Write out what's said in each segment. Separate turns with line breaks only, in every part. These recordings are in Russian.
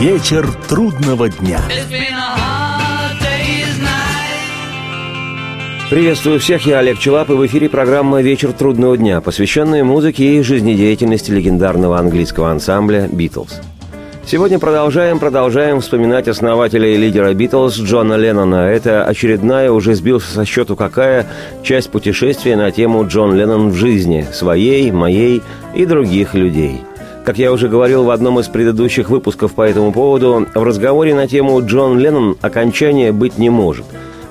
Вечер трудного дня.
Приветствую всех, я Олег Челап, и в эфире программа «Вечер трудного дня», посвященная музыке и жизнедеятельности легендарного английского ансамбля «Битлз». Сегодня продолжаем, продолжаем вспоминать основателя и лидера «Битлз» Джона Леннона. Это очередная, уже сбился со счету какая, часть путешествия на тему «Джон Леннон в жизни» своей, моей и других людей – как я уже говорил в одном из предыдущих выпусков по этому поводу, в разговоре на тему «Джон Леннон» окончания быть не может.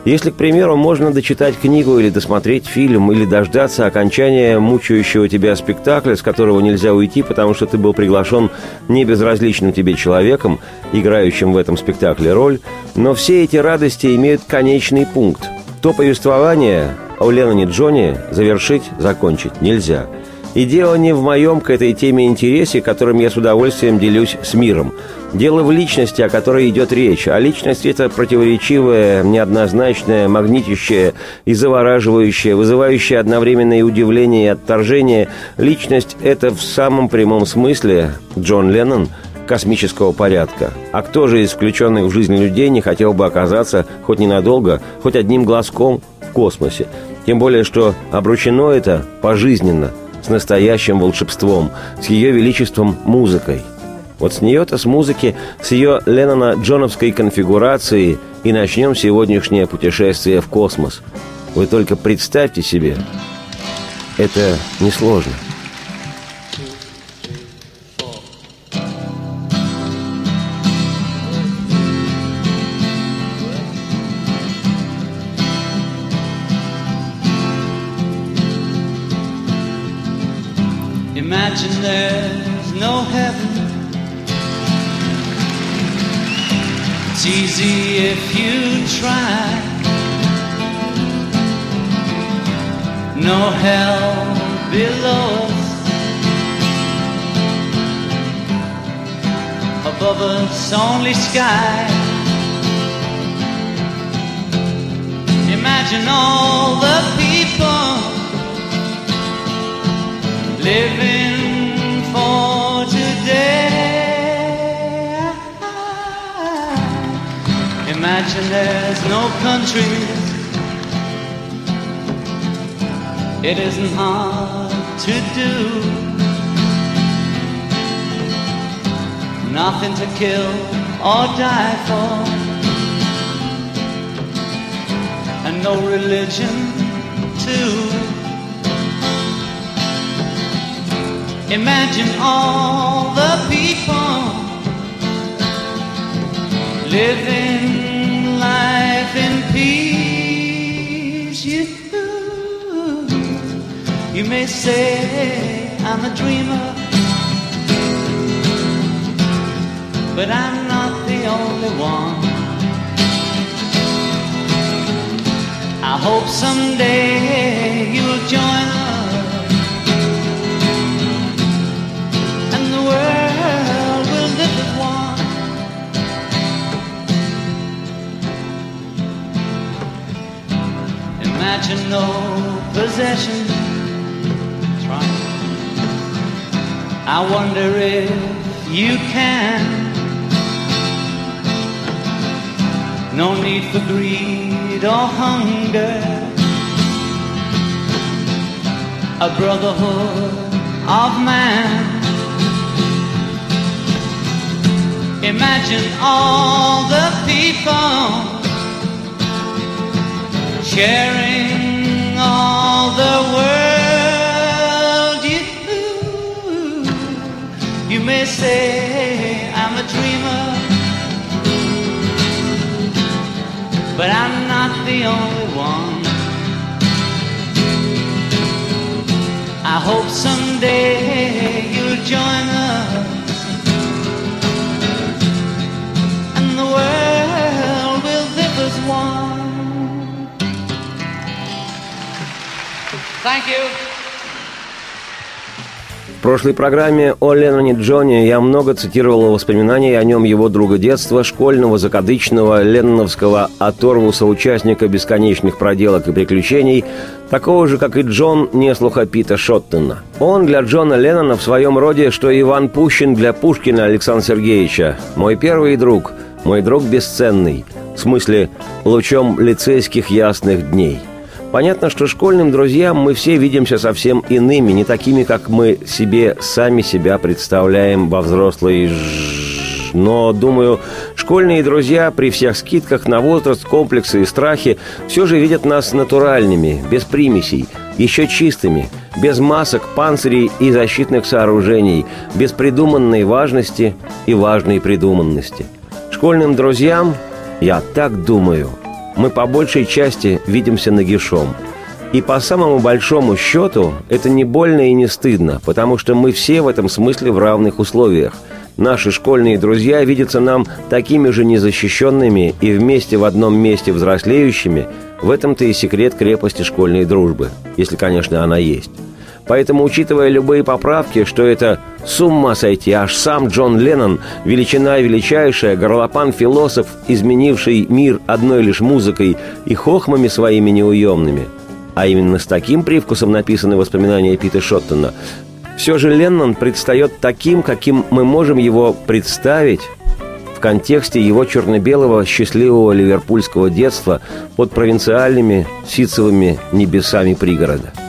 Если, к примеру, можно дочитать книгу или досмотреть фильм, или дождаться окончания мучающего тебя спектакля, с которого нельзя уйти, потому что ты был приглашен не безразличным тебе человеком, играющим в этом спектакле роль, но все эти радости имеют конечный пункт. То повествование о Ленноне Джоне завершить, закончить нельзя – и дело не в моем к этой теме интересе, которым я с удовольствием делюсь с миром. Дело в личности, о которой идет речь. А личность – это противоречивая, неоднозначная, магнитящая и завораживающая, вызывающая одновременное удивление и отторжение. Личность – это в самом прямом смысле Джон Леннон – космического порядка. А кто же из включенных в жизнь людей не хотел бы оказаться хоть ненадолго, хоть одним глазком в космосе? Тем более, что обручено это пожизненно – с настоящим волшебством, с ее величеством музыкой. Вот с нее-то, с музыки, с ее Леннона-Джоновской конфигурации и начнем сегодняшнее путешествие в космос. Вы только представьте себе, это несложно.
Imagine easy if you try. No hell below. Above us, only sky. Imagine all the people living Imagine there's no countries. It isn't hard to do. Nothing to kill or die for. And no religion too. Imagine all the people living may say I'm a dreamer, but I'm not the only one. I hope someday you'll join us. And the world will live as one. Imagine no possession. I wonder if you can. No need for greed or hunger. A brotherhood of man. Imagine all the people sharing all the world. The only one. I hope someday you'll join us. And the world will live as one. Thank you.
Прошлой программе о Ленноне Джоне я много цитировал воспоминаний о нем его друга детства, школьного, закадычного, ленноновского оторвуса участника бесконечных проделок и приключений, такого же, как и Джон, не слуха Пита Шоттона. Он для Джона Леннона в своем роде, что Иван Пущин для Пушкина Александра Сергеевича. Мой первый друг, мой друг бесценный, в смысле лучом лицейских ясных дней – Понятно, что школьным друзьям мы все видимся совсем иными, не такими, как мы себе сами себя представляем во взрослой но, думаю, школьные друзья при всех скидках на возраст, комплексы и страхи все же видят нас натуральными, без примесей, еще чистыми, без масок, панцирей и защитных сооружений, без придуманной важности и важной придуманности. Школьным друзьям, я так думаю – мы по большей части видимся нагишом. И по самому большому счету это не больно и не стыдно, потому что мы все в этом смысле в равных условиях. Наши школьные друзья видятся нам такими же незащищенными и вместе в одном месте взрослеющими. В этом-то и секрет крепости школьной дружбы, если, конечно, она есть. Поэтому, учитывая любые поправки, что это с ума сойти, аж сам Джон Леннон, величина величайшая, горлопан-философ, изменивший мир одной лишь музыкой и хохмами своими неуемными. А именно с таким привкусом написаны воспоминания Пита Шоттона. Все же Леннон предстает таким, каким мы можем его представить в контексте его черно-белого счастливого ливерпульского детства под провинциальными ситцевыми небесами пригорода –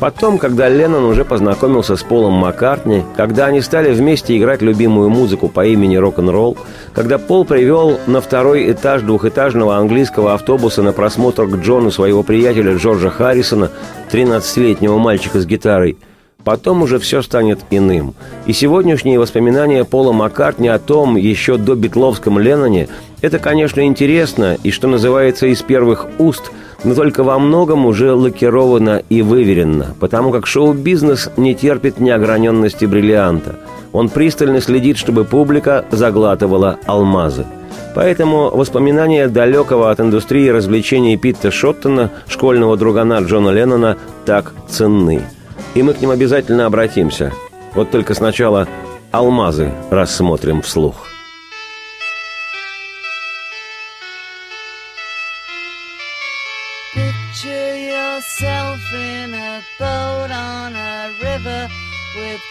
Потом, когда Леннон уже познакомился с Полом Маккартни, когда они стали вместе играть любимую музыку по имени рок-н-ролл, когда Пол привел на второй этаж двухэтажного английского автобуса на просмотр к Джону своего приятеля Джорджа Харрисона, 13-летнего мальчика с гитарой, потом уже все станет иным. И сегодняшние воспоминания Пола Маккартни о том еще до битловском Ленноне – это, конечно, интересно и, что называется, из первых уст – но только во многом уже лакировано и выверено, потому как шоу-бизнес не терпит неограненности бриллианта. Он пристально следит, чтобы публика заглатывала алмазы. Поэтому воспоминания далекого от индустрии развлечений Питта Шоттона, школьного другана Джона Леннона, так ценны. И мы к ним обязательно обратимся. Вот только сначала алмазы рассмотрим вслух.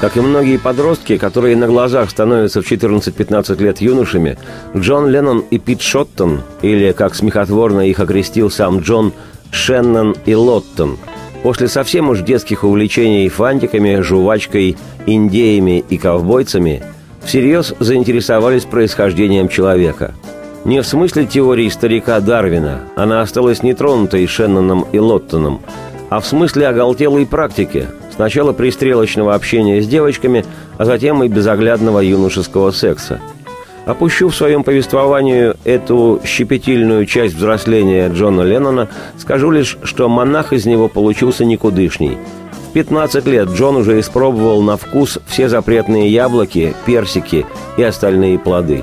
Как и многие подростки, которые на глазах становятся в 14-15 лет юношами, Джон Леннон и Пит Шоттон, или, как смехотворно их окрестил сам Джон, Шеннон и Лоттон, после совсем уж детских увлечений фантиками, жвачкой, индеями и ковбойцами, всерьез заинтересовались происхождением человека. Не в смысле теории старика Дарвина, она осталась нетронутой Шенноном и Лоттоном, а в смысле оголтелой практики, сначала пристрелочного общения с девочками, а затем и безоглядного юношеского секса. Опущу в своем повествовании эту щепетильную часть взросления Джона Леннона, скажу лишь, что монах из него получился никудышний. В 15 лет Джон уже испробовал на вкус все запретные яблоки, персики и остальные плоды.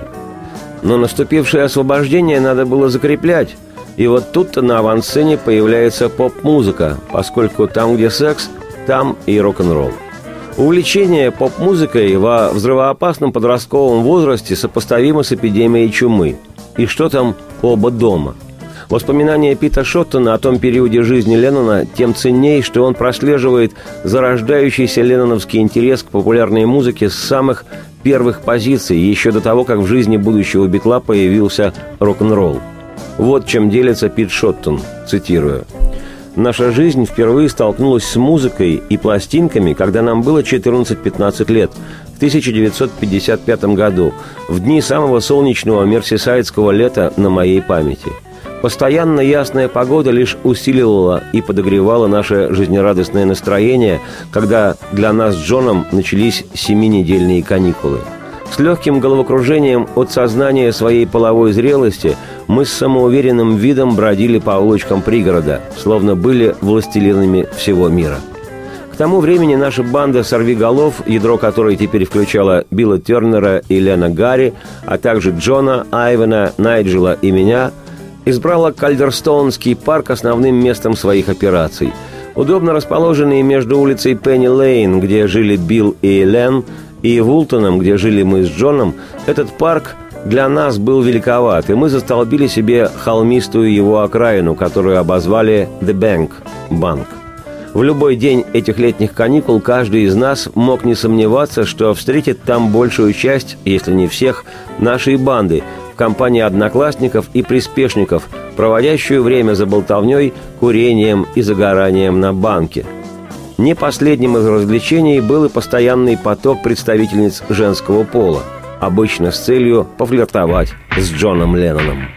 Но наступившее освобождение надо было закреплять, и вот тут-то на авансцене появляется поп-музыка, поскольку там, где секс, там и рок-н-ролл. Увлечение поп-музыкой во взрывоопасном подростковом возрасте сопоставимо с эпидемией чумы. И что там оба дома? Воспоминания Пита Шоттона о том периоде жизни Леннона тем ценней, что он прослеживает зарождающийся ленноновский интерес к популярной музыке с самых первых позиций, еще до того, как в жизни будущего Битла появился рок-н-ролл. Вот чем делится Пит Шоттон, цитирую. Наша жизнь впервые столкнулась с музыкой и пластинками, когда нам было 14-15 лет, в 1955 году, в дни самого солнечного мерсисайдского лета на моей памяти. Постоянно ясная погода лишь усиливала и подогревала наше жизнерадостное настроение, когда для нас с Джоном начались семинедельные каникулы – с легким головокружением от сознания своей половой зрелости мы с самоуверенным видом бродили по улочкам пригорода, словно были властелинами всего мира. К тому времени наша банда «Сорвиголов», ядро которой теперь включало Билла Тернера и Лена Гарри, а также Джона, Айвена, Найджела и меня, избрала Кальдерстоунский парк основным местом своих операций. Удобно расположенный между улицей Пенни Лейн, где жили Билл и Лен, и Вултоном, где жили мы с Джоном, этот парк для нас был великоват, и мы застолбили себе холмистую его окраину, которую обозвали «The Bank» – «Банк». В любой день этих летних каникул каждый из нас мог не сомневаться, что встретит там большую часть, если не всех, нашей банды в компании одноклассников и приспешников, проводящую время за болтовней, курением и загоранием на банке – не последним из развлечений был и постоянный поток представительниц женского пола, обычно с целью пофлиртовать с Джоном Ленноном.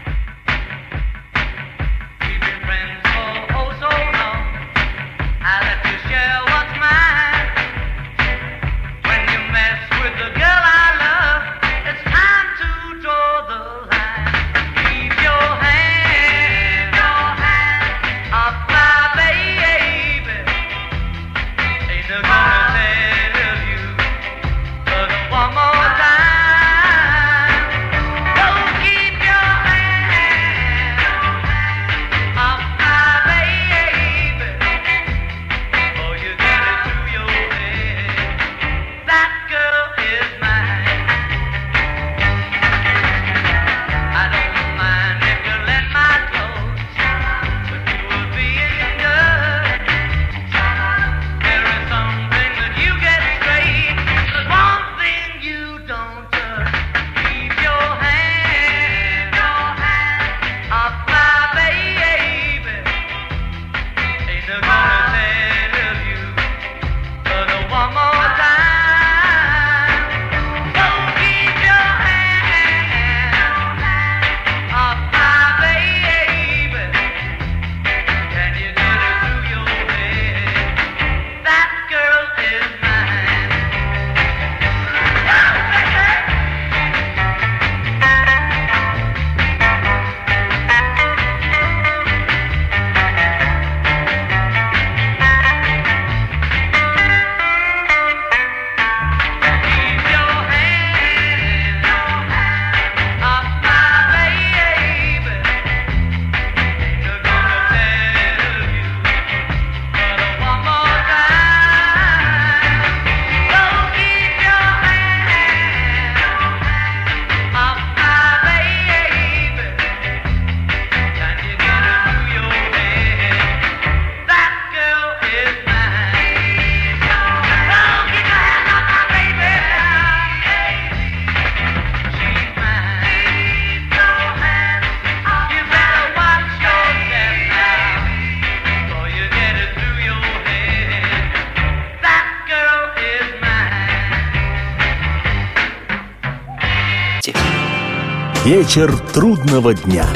Вечер трудного дня.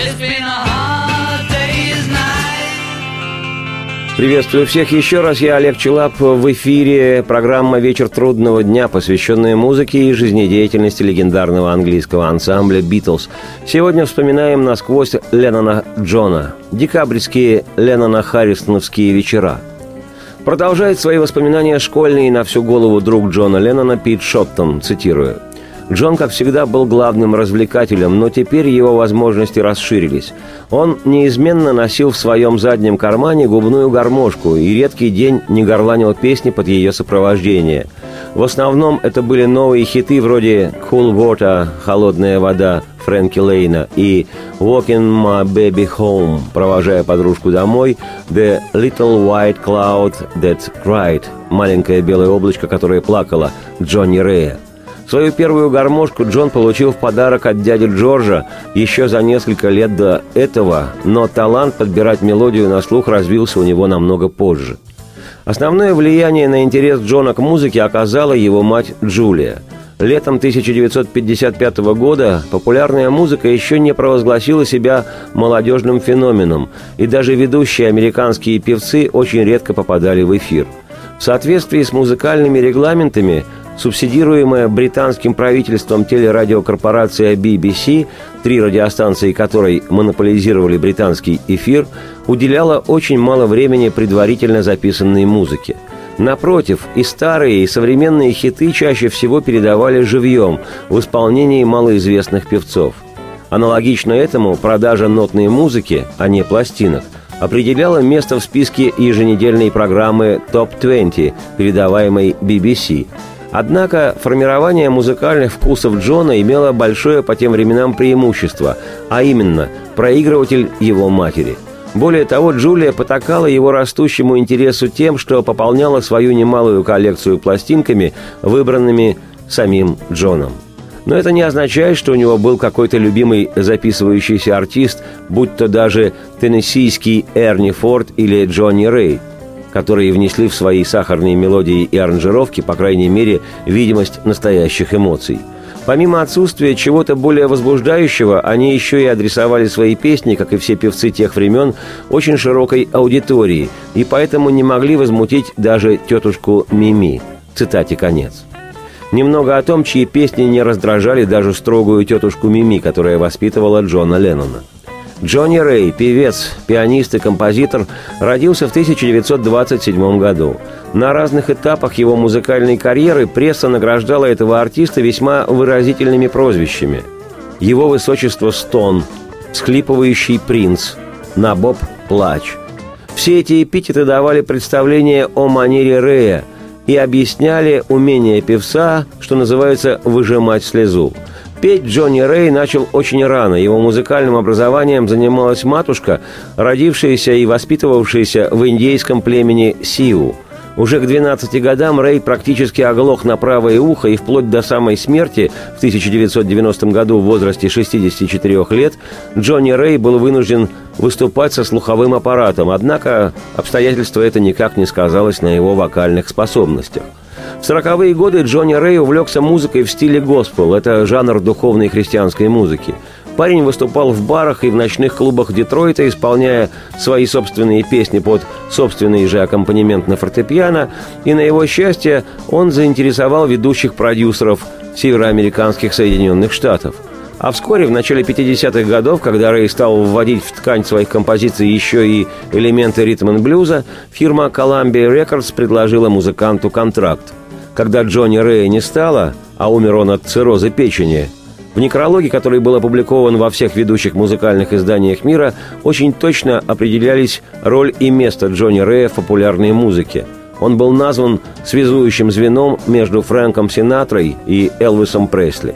Приветствую всех еще раз. Я Олег Челап. В эфире программа «Вечер трудного дня», посвященная музыке и жизнедеятельности легендарного английского ансамбля «Битлз». Сегодня вспоминаем насквозь Леннона Джона. Декабрьские Леннона-Харрисоновские вечера. Продолжает свои воспоминания школьный на всю голову друг Джона Леннона Пит Шоттон, цитирую – Джон, как всегда, был главным развлекателем, но теперь его возможности расширились. Он неизменно носил в своем заднем кармане губную гармошку и редкий день не горланил песни под ее сопровождение. В основном это были новые хиты вроде «Cool Water» – «Холодная вода» Фрэнки Лейна и «Walking My Baby Home», провожая подружку домой, «The Little White Cloud That Cried» – «Маленькое белое облачко, которое плакало» Джонни Рэя – Свою первую гармошку Джон получил в подарок от дяди Джорджа еще за несколько лет до этого, но талант подбирать мелодию на слух развился у него намного позже. Основное влияние на интерес Джона к музыке оказала его мать Джулия. Летом 1955 года популярная музыка еще не провозгласила себя молодежным феноменом, и даже ведущие американские певцы очень редко попадали в эфир. В соответствии с музыкальными регламентами – Субсидируемая британским правительством телерадиокорпорация BBC, три радиостанции которой монополизировали британский эфир, уделяла очень мало времени предварительно записанной музыке. Напротив, и старые, и современные хиты чаще всего передавали живьем в исполнении малоизвестных певцов. Аналогично этому продажа нотной музыки, а не пластинок, определяла место в списке еженедельной программы «Топ-20», передаваемой BBC – Однако формирование музыкальных вкусов Джона имело большое по тем временам преимущество, а именно проигрыватель его матери. Более того, Джулия потакала его растущему интересу тем, что пополняла свою немалую коллекцию пластинками, выбранными самим Джоном. Но это не означает, что у него был какой-то любимый записывающийся артист, будь то даже теннессийский Эрни Форд или Джонни Рэй – которые внесли в свои сахарные мелодии и аранжировки, по крайней мере, видимость настоящих эмоций. Помимо отсутствия чего-то более возбуждающего, они еще и адресовали свои песни, как и все певцы тех времен, очень широкой аудитории, и поэтому не могли возмутить даже тетушку Мими. Цитате конец. Немного о том, чьи песни не раздражали даже строгую тетушку Мими, которая воспитывала Джона Леннона. Джонни Рэй, певец, пианист и композитор, родился в 1927 году. На разных этапах его музыкальной карьеры пресса награждала этого артиста весьма выразительными прозвищами. Его высочество Стон, схлипывающий принц, Набоб Плач. Все эти эпитеты давали представление о манере Рэя и объясняли умение певца, что называется, выжимать слезу – Петь Джонни Рэй начал очень рано. Его музыкальным образованием занималась матушка, родившаяся и воспитывавшаяся в индейском племени Сиу. Уже к 12 годам Рэй практически оглох на правое ухо и вплоть до самой смерти в 1990 году в возрасте 64 лет Джонни Рэй был вынужден выступать со слуховым аппаратом, однако обстоятельство это никак не сказалось на его вокальных способностях. В сороковые годы Джонни Рэй увлекся музыкой в стиле госпел. Это жанр духовной христианской музыки. Парень выступал в барах и в ночных клубах Детройта, исполняя свои собственные песни под собственный же аккомпанемент на фортепиано, и на его счастье он заинтересовал ведущих продюсеров североамериканских Соединенных Штатов. А вскоре, в начале 50-х годов, когда Рэй стал вводить в ткань своих композиций еще и элементы ритм-н-блюза, фирма Columbia Records предложила музыканту контракт – когда Джонни Рэя не стало, а умер он от цирроза печени, в некрологе, который был опубликован во всех ведущих музыкальных изданиях мира, очень точно определялись роль и место Джонни Рэя в популярной музыке. Он был назван связующим звеном между Фрэнком Синатрой и Элвисом Пресли.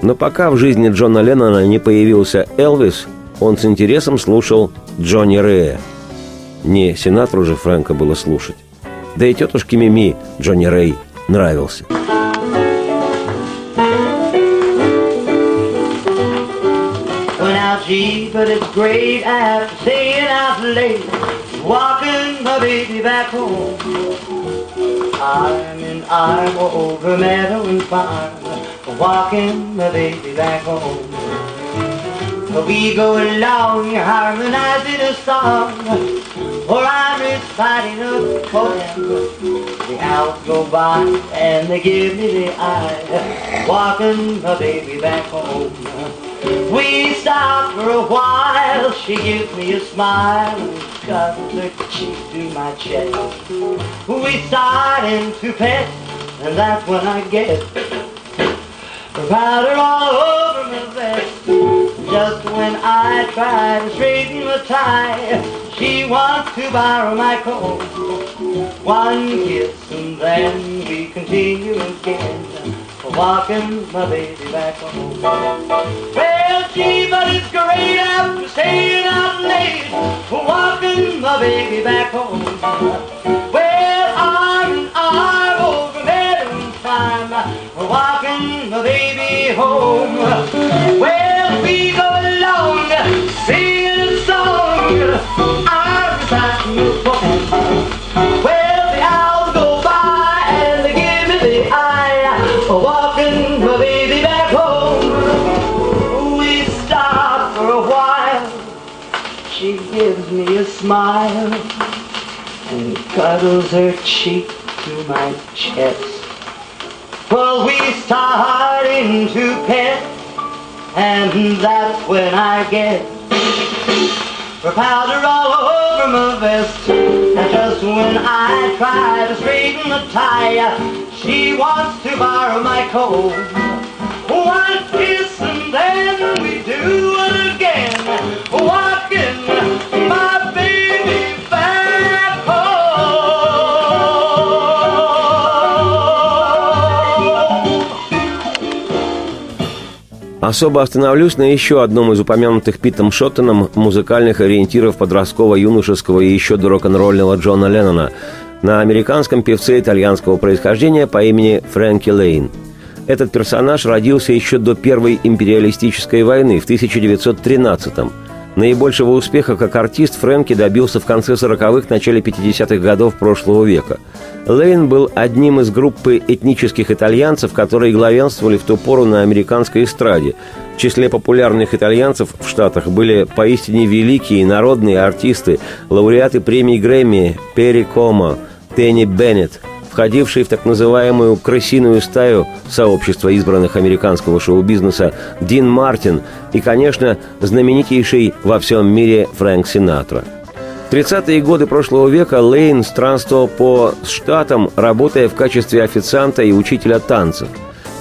Но пока в жизни Джона Леннона не появился Элвис, он с интересом слушал Джонни Рэя. Не Синатру же Фрэнка было слушать. Да и тетушке Мими Джонни Рэй нравился.
Gee, but it's great after staying out late, walking my baby back home. Arm in arm over meadow and farm, walking my baby back home. We go along harmonizing a song, or I'm reciting a poem. The hours go by and they give me the eye, walking my baby back home. We stop for a while, she gives me a smile and cuddles her cheek to my chest. We start into pet, and that's when I get powder all over my vest. Just when I try to straighten the tie, she wants to borrow my coat. One kiss and then we continue again, walking my baby back home. Well, gee, but it's great after staying out late, walking my baby back home. Well, in arm over time, walking the baby home. Well, we go along, singing a song, I'm a poem. Well, the hours go by and they give me the eye, walking the baby back home. We stop for a while, she gives me a smile and cuddles her cheek to my chest. Starting to pet, and that's when I get her powder all over my vest. And just when I try to straighten the tie, she wants to borrow my coat. One kiss and then we do it again, walking my
Особо остановлюсь на еще одном из упомянутых Питом Шоттоном музыкальных ориентиров подросткового, юношеского и еще до рок-н-ролльного Джона Леннона, на американском певце итальянского происхождения по имени Фрэнки Лейн. Этот персонаж родился еще до Первой империалистической войны в 1913-м. Наибольшего успеха как артист Фрэнки добился в конце 40-х, начале 50-х годов прошлого века. Лейн был одним из группы этнических итальянцев, которые главенствовали в ту пору на американской эстраде. В числе популярных итальянцев в Штатах были поистине великие народные артисты, лауреаты премий Грэмми Перри Комо, Тенни Беннет, входившие в так называемую «крысиную стаю» сообщества избранных американского шоу-бизнеса Дин Мартин и, конечно, знаменитейший во всем мире Фрэнк Синатра. В 30-е годы прошлого века Лейн странствовал по штатам, работая в качестве официанта и учителя танцев.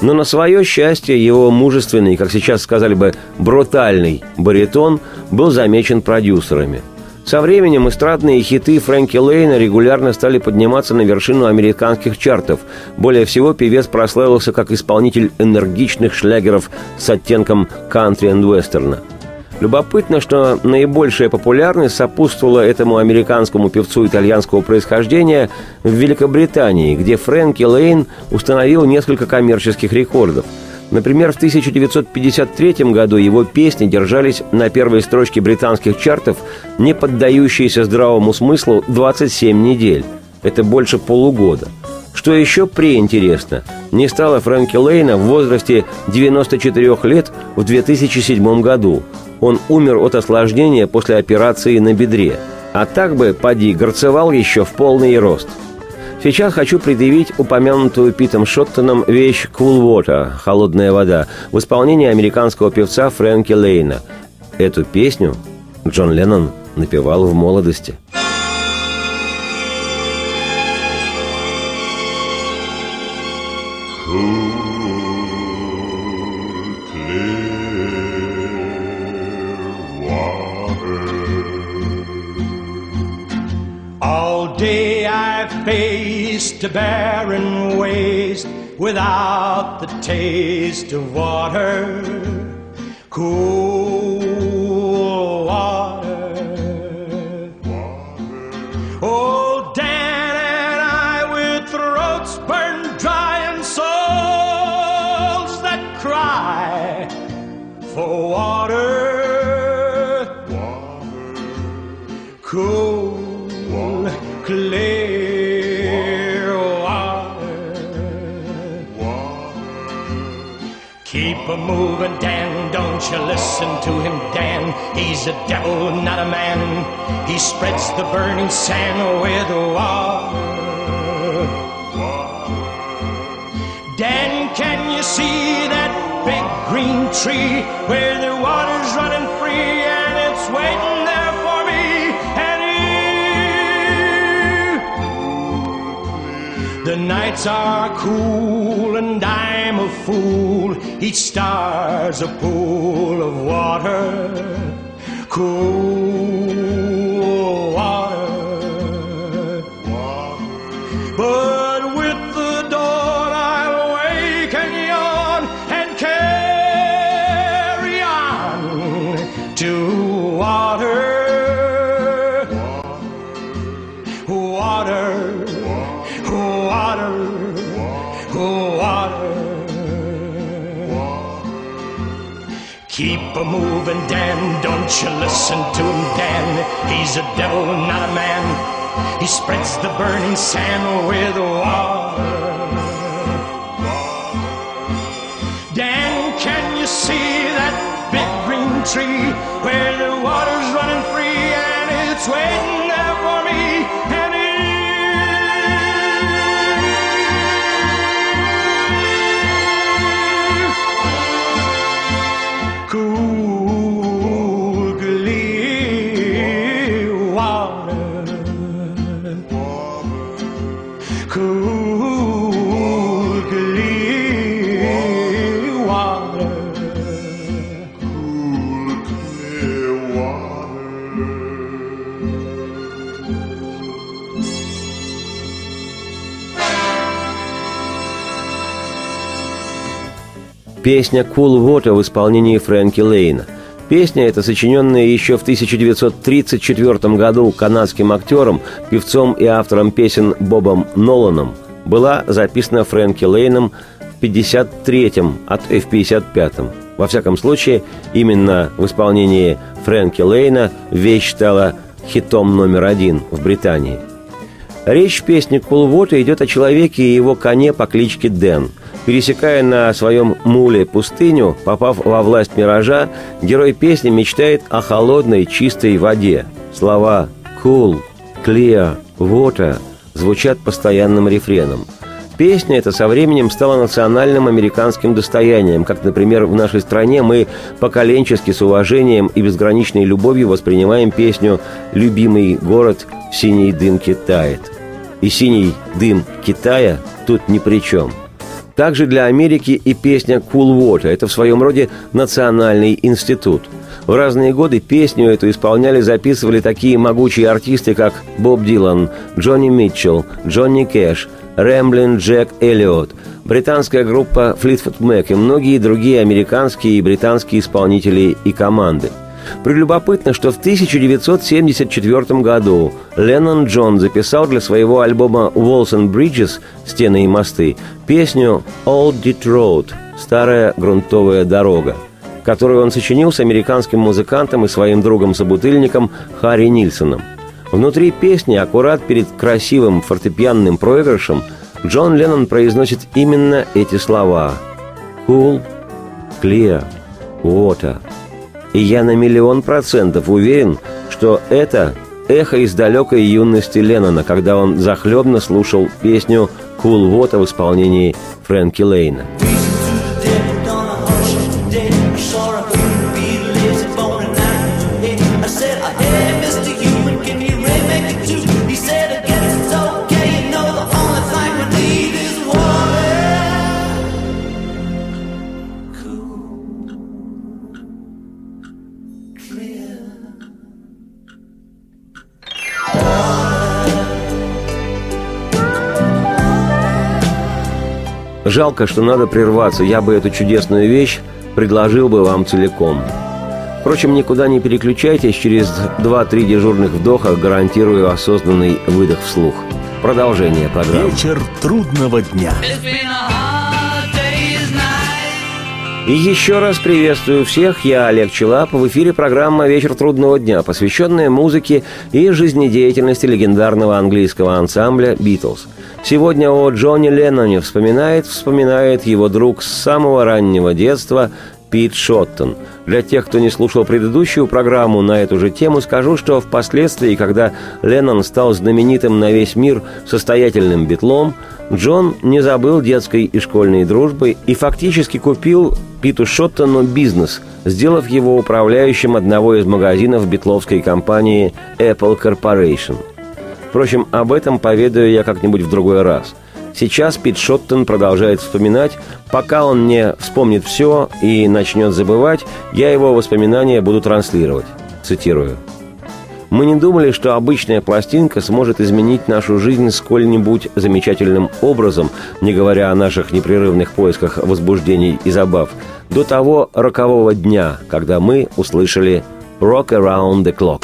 Но на свое счастье его мужественный, как сейчас сказали бы, брутальный баритон был замечен продюсерами – со временем эстрадные хиты Фрэнки Лейна регулярно стали подниматься на вершину американских чартов. Более всего певец прославился как исполнитель энергичных шлягеров с оттенком кантри и вестерна. Любопытно, что наибольшая популярность сопутствовала этому американскому певцу итальянского происхождения в Великобритании, где Фрэнки Лейн установил несколько коммерческих рекордов – Например, в 1953 году его песни держались на первой строчке британских чартов, не поддающиеся здравому смыслу, 27 недель. Это больше полугода. Что еще преинтересно, не стало Фрэнки Лейна в возрасте 94 лет в 2007 году. Он умер от осложнения после операции на бедре. А так бы, поди, горцевал еще в полный рост – Сейчас хочу предъявить упомянутую Питом Шоттоном вещь «Cool Water» – «Холодная вода» в исполнении американского певца Фрэнки Лейна. Эту песню Джон Леннон напевал в молодости.
I to barren waste without the taste of water, cool water. Oh, Dan and I with throats burned dry and souls that cry for water. Cool, Keep a moving, Dan, don't you listen to him, Dan. He's a devil, not a man. He spreads the burning sand with water. Dan, can you see that big green tree where the water's running free and it's waiting nights are cool and I'm a fool. Each star's a pool of water, cool moving, Dan. Don't you listen to him, Dan. He's a devil, not a man. He spreads the burning sand with water. Dan, can you see that big green tree where the water's running free and it's waiting
Песня «Cool Water» в исполнении Фрэнки Лейна. Песня эта, сочиненная еще в 1934 году канадским актером, певцом и автором песен Бобом Ноланом, была записана Фрэнки Лейном в 53-м от F-55. Во всяком случае, именно в исполнении Фрэнки Лейна вещь стала хитом номер один в Британии. Речь в песне «Кулвота» идет о человеке и его коне по кличке Дэн. Пересекая на своем муле пустыню, попав во власть миража, герой песни мечтает о холодной, чистой воде. Слова «cool», «clear», «water» звучат постоянным рефреном. Песня эта со временем стала национальным американским достоянием, как, например, в нашей стране мы поколенчески с уважением и безграничной любовью воспринимаем песню «Любимый город в синей дымке тает». И синий дым Китая тут ни при чем. Также для Америки и песня «Cool Water» – это в своем роде национальный институт. В разные годы песню эту исполняли, записывали такие могучие артисты, как Боб Дилан, Джонни Митчелл, Джонни Кэш, Рэмблин Джек Эллиот, британская группа Fleetwood Mac и многие другие американские и британские исполнители и команды. Прелюбопытно, что в 1974 году Леннон Джон записал для своего альбома «Walls and Bridges» «Стены и мосты» песню «Old Dit Road» «Старая грунтовая дорога», которую он сочинил с американским музыкантом и своим другом-собутыльником Харри Нильсоном. Внутри песни, аккурат перед красивым фортепианным проигрышем, Джон Леннон произносит именно эти слова «Cool», «Clear», «Water». И я на миллион процентов уверен, что это эхо из далекой юности Леннона, когда он захлебно слушал песню «Cool Water» в исполнении Фрэнки Лейна. Жалко, что надо прерваться. Я бы эту чудесную вещь предложил бы вам целиком. Впрочем, никуда не переключайтесь. Через 2-3 дежурных вдоха гарантирую осознанный выдох вслух. Продолжение программы.
Вечер трудного дня.
И еще раз приветствую всех. Я Олег Челап. В эфире программа «Вечер трудного дня», посвященная музыке и жизнедеятельности легендарного английского ансамбля «Битлз». Сегодня о Джонни Ленноне вспоминает, вспоминает его друг с самого раннего детства Пит Шоттон. Для тех, кто не слушал предыдущую программу на эту же тему, скажу, что впоследствии, когда Леннон стал знаменитым на весь мир состоятельным битлом, Джон не забыл детской и школьной дружбы и фактически купил Питу Шоттону бизнес, сделав его управляющим одного из магазинов битловской компании Apple Corporation. Впрочем, об этом поведаю я как-нибудь в другой раз – Сейчас Пит Шоттон продолжает вспоминать. Пока он не вспомнит все и начнет забывать, я его воспоминания буду транслировать. Цитирую. Мы не думали, что обычная пластинка сможет изменить нашу жизнь сколь-нибудь замечательным образом, не говоря о наших непрерывных поисках возбуждений и забав, до того рокового дня, когда мы услышали «Rock Around the Clock».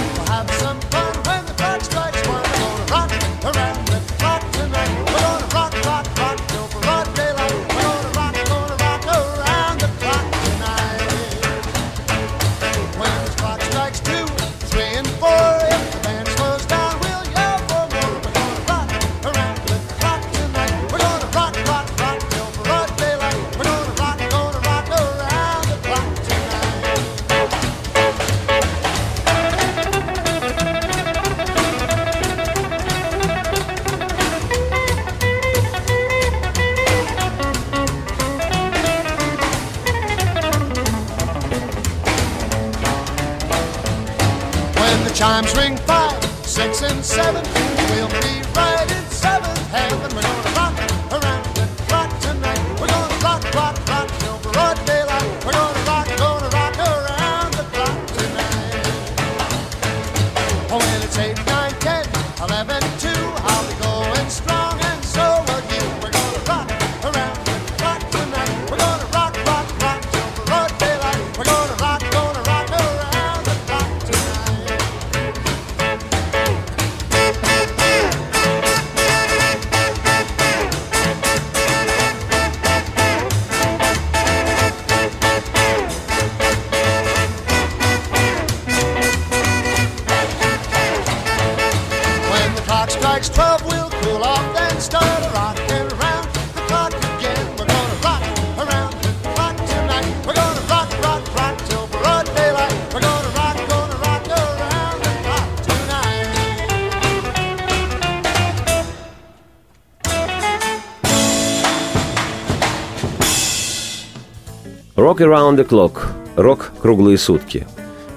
Around the Clock.
Рок круглые сутки.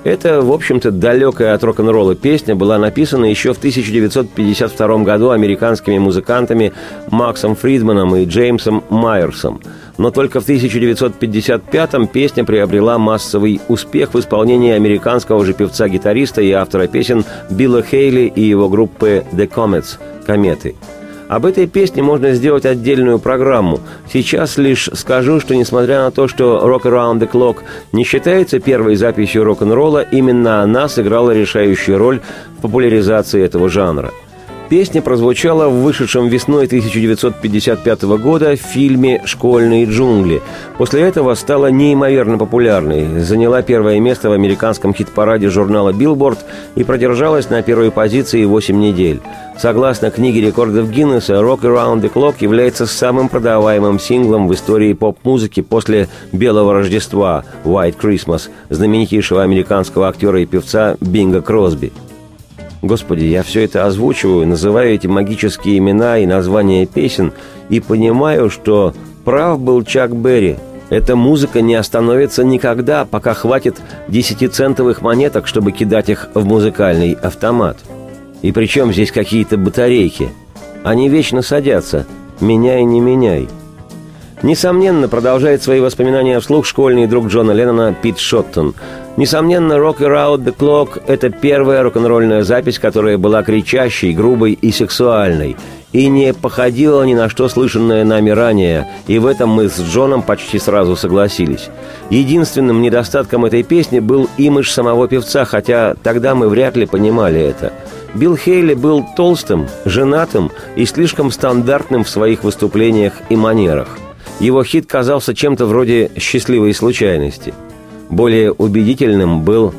Эта, в общем-то, далекая от рок-н-ролла песня была написана еще в 1952 году американскими музыкантами Максом Фридманом и Джеймсом Майерсом. Но только в 1955 песня приобрела массовый успех в исполнении американского же певца-гитариста и автора песен Билла Хейли и его группы The Comets – «Кометы». Об этой песне можно сделать отдельную программу. Сейчас лишь скажу, что несмотря на то, что «Rock Around the Clock» не считается первой записью рок-н-ролла, именно она сыграла решающую роль в популяризации этого жанра. Песня прозвучала в вышедшем весной 1955 года фильме «Школьные джунгли». После этого стала неимоверно популярной, заняла первое место в американском хит-параде журнала Billboard и продержалась на первой позиции 8 недель. Согласно книге рекордов Гиннесса, «Rock Around the Clock» является самым продаваемым синглом в истории поп-музыки после «Белого Рождества» «White Christmas» знаменитейшего американского актера и певца Бинга Кросби – Господи, я все это озвучиваю, называю эти магические имена и названия песен и понимаю, что прав был Чак Берри. Эта музыка не остановится никогда, пока хватит десятицентовых монеток, чтобы кидать их в музыкальный автомат. И причем здесь какие-то батарейки? Они вечно садятся. Меняй, не меняй. Несомненно, продолжает свои воспоминания вслух школьный друг Джона Леннона Пит Шоттон. Несомненно, «Rock Around the Clock» — это первая рок-н-ролльная запись, которая была кричащей, грубой и сексуальной, и не походила ни на что слышанное нами ранее, и в этом мы с Джоном почти сразу согласились. Единственным недостатком этой песни был имидж самого певца, хотя тогда мы вряд ли понимали это. Билл Хейли был толстым, женатым и слишком стандартным в своих выступлениях и манерах. Его хит казался чем-то вроде «счастливой случайности». Более убедительным был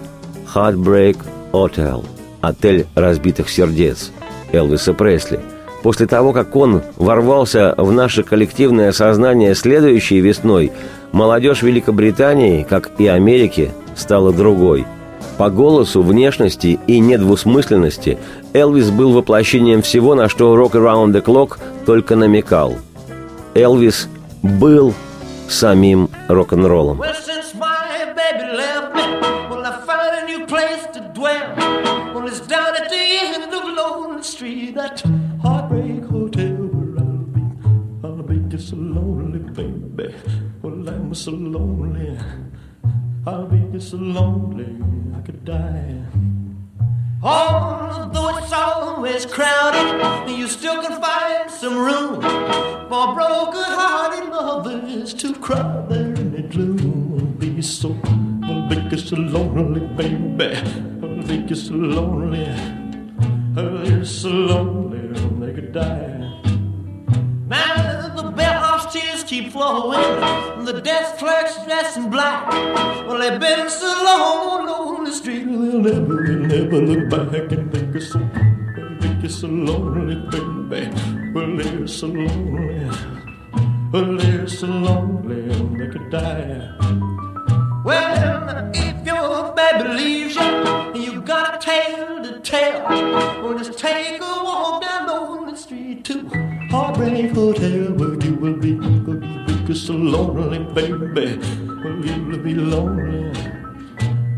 Heartbreak Hotel – отель разбитых сердец Элвиса Пресли. После того, как он ворвался в наше коллективное сознание следующей весной, молодежь Великобритании, как и Америки, стала другой. По голосу, внешности и недвусмысленности Элвис был воплощением всего, на что Rock Around the Clock только намекал. Элвис был самим рок-н-роллом.
So lonely. I'll be so lonely, I could die. Although it's always crowded, you still can find some room for broken-hearted lovers to cry there in the gloom. I'll be so, I'll be just so lonely, baby. I'll be just so lonely. I'll be so lonely, they could die. Now the bellhop's tears keep flowing, the desk clerk's dressed in black. Well, they've been so long on the street, and they'll never, they'll never look back and think it's so, think it's so lonely, baby. Well, they're so lonely, well, they're so lonely, and they could die. Well, if your baby leaves you, you got a tale to tell, well, just take a walk down the street to Heartbreak Hotel, where you will be, will you be so lonely, baby. Well, you'll be lonely,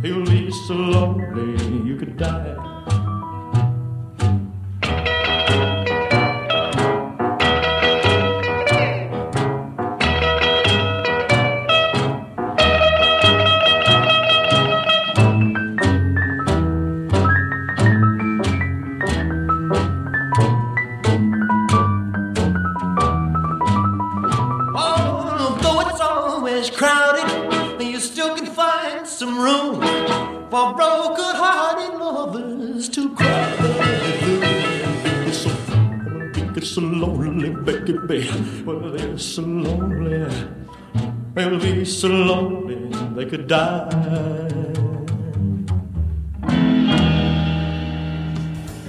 you'll leave be so lonely, you could die. Baby. Well, they're so lonely. They'll be so lonely they could die.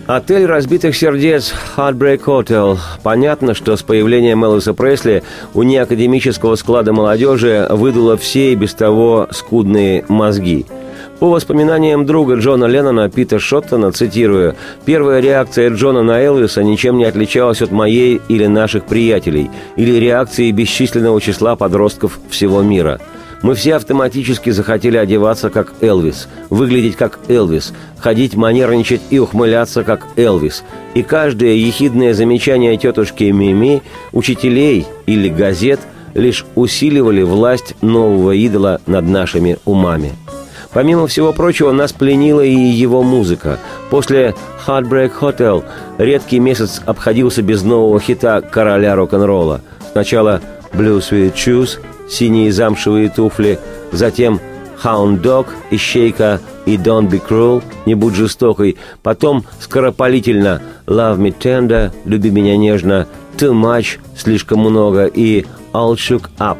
Отель разбитых сердец Heartbreak Hotel. Понятно, что с появлением Элвиса Пресли у неакадемического склада молодежи выдуло все и без того скудные мозги. По воспоминаниям друга Джона Леннона Пита Шоттона, цитирую, «Первая реакция Джона на Элвиса ничем не отличалась от моей или наших приятелей, или реакции бесчисленного числа подростков всего мира». Мы все автоматически захотели одеваться как Элвис, выглядеть как Элвис, ходить, манерничать и ухмыляться как Элвис. И каждое ехидное замечание тетушки Мими, учителей или газет лишь усиливали власть нового идола над нашими умами. Помимо всего прочего, нас пленила и его музыка. После Heartbreak Hotel редкий месяц обходился без нового хита короля рок-н-ролла. Сначала Blue Sweet Shoes, синие замшевые туфли, затем Hound Dog, Ищейка и Don't Be Cruel, Не будь жестокой, потом скоропалительно Love Me Tender, Люби меня нежно, Too Much, Слишком много и All Shook Up,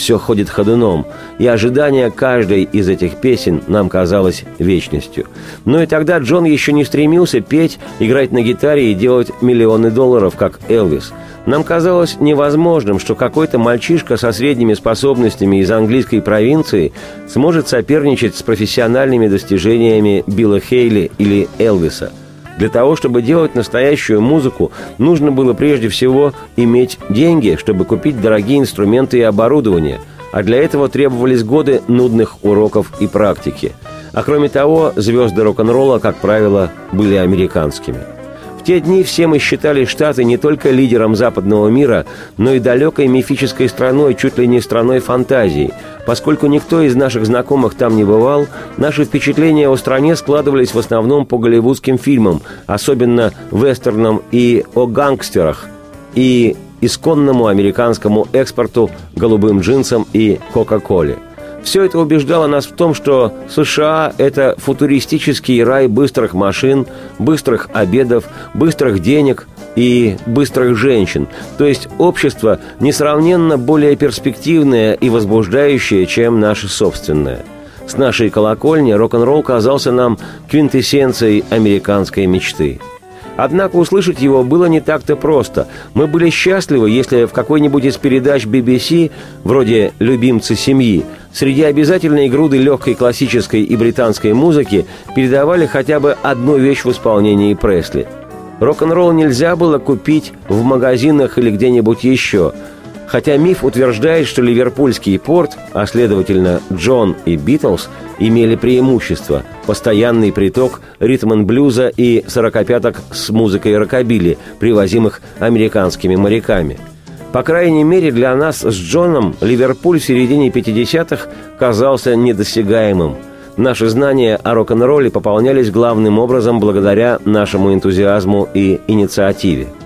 все ходит ходуном, и ожидание каждой из этих песен нам казалось вечностью. Но и тогда Джон еще не стремился петь, играть на гитаре и делать миллионы долларов, как Элвис – нам казалось невозможным, что какой-то мальчишка со средними способностями из английской провинции сможет соперничать с профессиональными достижениями Билла Хейли или Элвиса. Для того, чтобы делать настоящую музыку, нужно было прежде всего иметь деньги, чтобы купить дорогие инструменты и оборудование, а для этого требовались годы нудных уроков и практики. А кроме того, звезды рок-н-ролла, как правило, были американскими – в те дни все мы считали Штаты не только лидером западного мира, но и далекой мифической страной, чуть ли не страной фантазии. Поскольку никто из наших знакомых там не бывал, наши впечатления о стране складывались в основном по голливудским фильмам, особенно вестернам и о гангстерах, и исконному американскому экспорту голубым джинсам и Кока-Коле – все это убеждало нас в том, что США – это футуристический рай быстрых машин, быстрых обедов, быстрых денег и быстрых женщин, то есть общество несравненно более перспективное и возбуждающее, чем наше собственное. с нашей колокольни рок-н-ролл казался нам квинтэссенцией американской мечты. Однако услышать его было не так-то просто. Мы были счастливы, если в какой-нибудь из передач BBC, вроде «Любимцы семьи», среди обязательной груды легкой классической и британской музыки передавали хотя бы одну вещь в исполнении Пресли. Рок-н-ролл нельзя было купить в магазинах или где-нибудь еще – Хотя миф утверждает, что ливерпульский порт, а следовательно Джон и Битлз, имели преимущество – постоянный приток ритм-блюза и сорокопяток с музыкой рокобили, привозимых американскими моряками. По крайней мере, для нас с Джоном Ливерпуль в середине 50-х казался недосягаемым. Наши знания о рок-н-ролле пополнялись главным образом благодаря нашему энтузиазму и инициативе –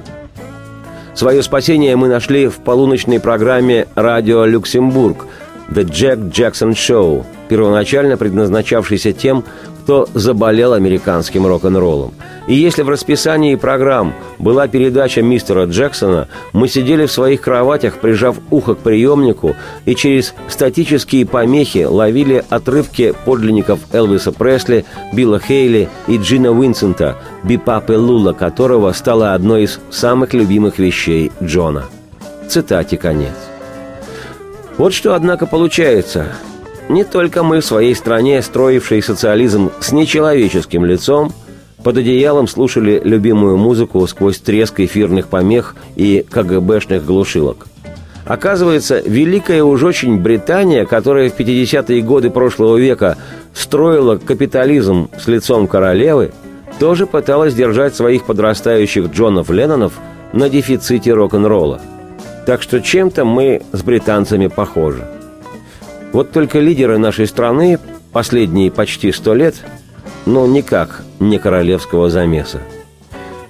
Свое спасение мы нашли в полуночной программе «Радио Люксембург» «The Jack Jackson Show», первоначально предназначавшейся тем, кто заболел американским рок-н-роллом. И если в расписании программ была передача мистера Джексона, мы сидели в своих кроватях, прижав ухо к приемнику, и через статические помехи ловили отрывки подлинников Элвиса Пресли, Билла Хейли и Джина Уинсента, Бипапе Лула, которого стала одной из самых любимых вещей Джона. Цитате конец. Вот что, однако, получается – не только мы в своей стране, строившей социализм с нечеловеческим лицом, под одеялом слушали любимую музыку сквозь треск эфирных помех и КГБшных глушилок. Оказывается, великая уж очень Британия, которая в 50-е годы прошлого века строила капитализм с лицом королевы, тоже пыталась держать своих подрастающих Джонов Леннонов на дефиците рок-н-ролла. Так что чем-то мы с британцами похожи. Вот только лидеры нашей страны последние почти сто лет, но никак не королевского замеса.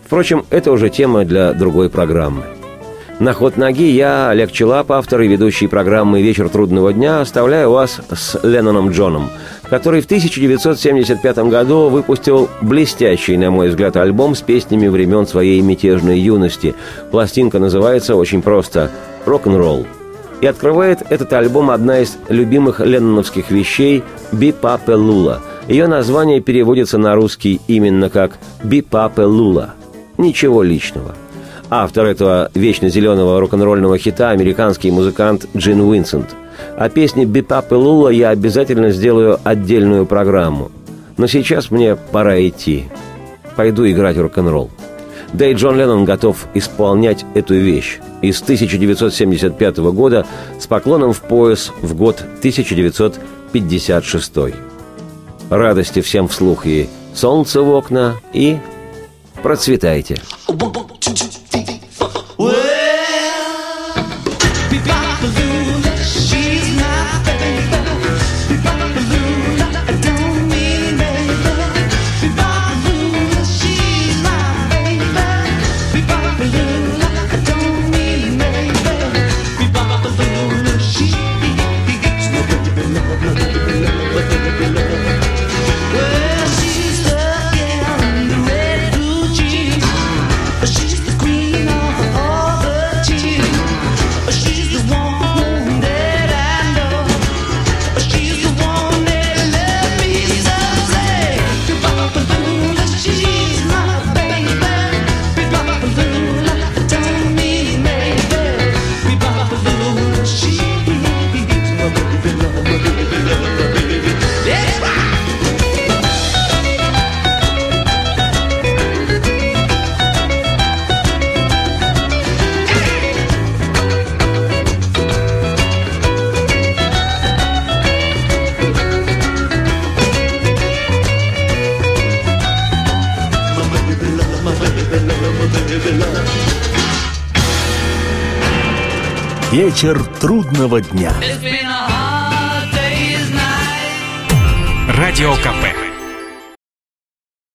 Впрочем, это уже тема для другой программы. На ход ноги я, Олег Челап, автор и ведущий программы «Вечер трудного дня», оставляю вас с Ленноном Джоном, который в 1975 году выпустил блестящий, на мой взгляд, альбом с песнями времен своей мятежной юности. Пластинка называется очень просто «Рок-н-ролл». И открывает этот альбом одна из любимых ленноновских вещей «Би Папе Лула». Ее название переводится на русский именно как «Би Папе Лула». Ничего личного. Автор этого вечно зеленого рок-н-ролльного хита – американский музыкант Джин Уинсент. О песне «Би Папе Лула» я обязательно сделаю отдельную программу. Но сейчас мне пора идти. Пойду играть рок-н-ролл. Да и Джон Леннон готов исполнять эту вещь из 1975 года с поклоном в пояс в год 1956. Радости всем вслух и солнце в окна, и процветайте.
Вечер трудного дня.
Радио КП.